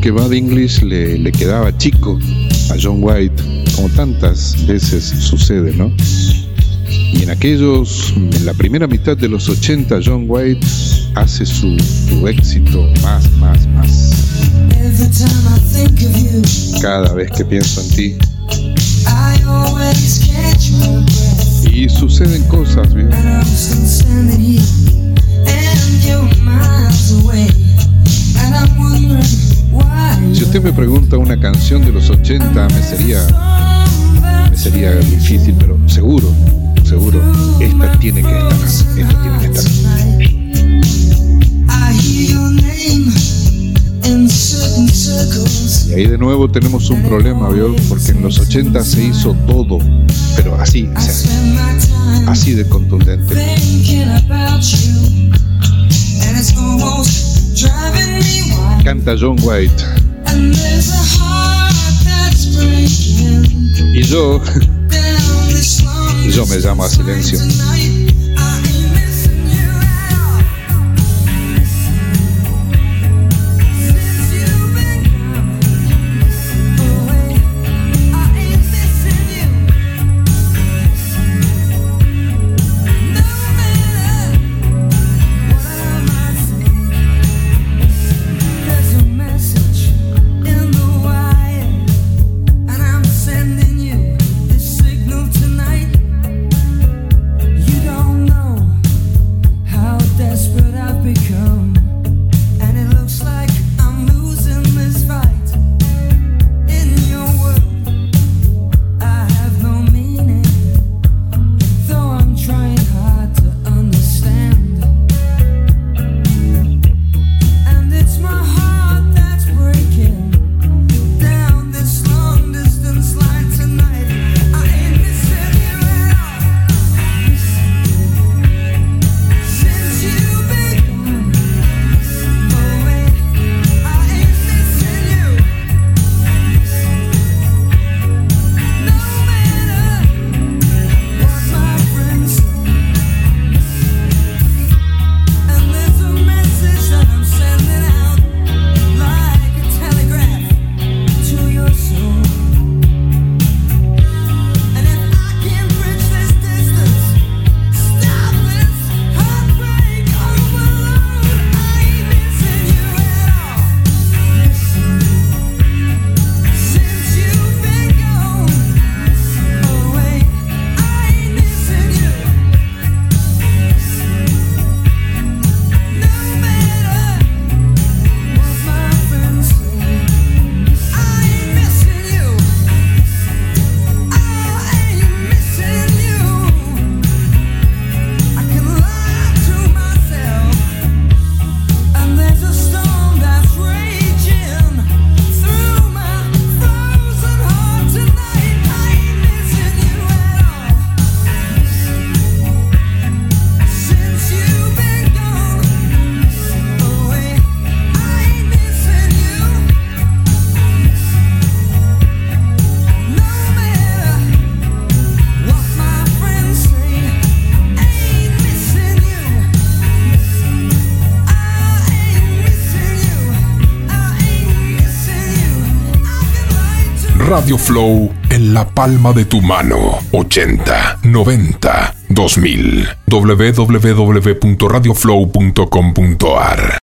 creo que Bad English le, le quedaba chico a John White, como tantas veces sucede, ¿no? Y en aquellos, en la primera mitad de los 80, John White hace su, su éxito más, más, más. Cada vez que pienso en ti. Y suceden cosas, ¿bien? Usted me pregunta una canción de los 80, me sería, me sería difícil, pero seguro, seguro, esta tiene que estar, esta tiene que estar. Y ahí de nuevo tenemos un problema, ¿vio? Porque en los 80 se hizo todo, pero así, o sea, así de contundente. Canta John White. Y yo, yo me llamo a silencio. Radio Flow en la palma de tu mano. 80, 90, 2000. www.radioflow.com.ar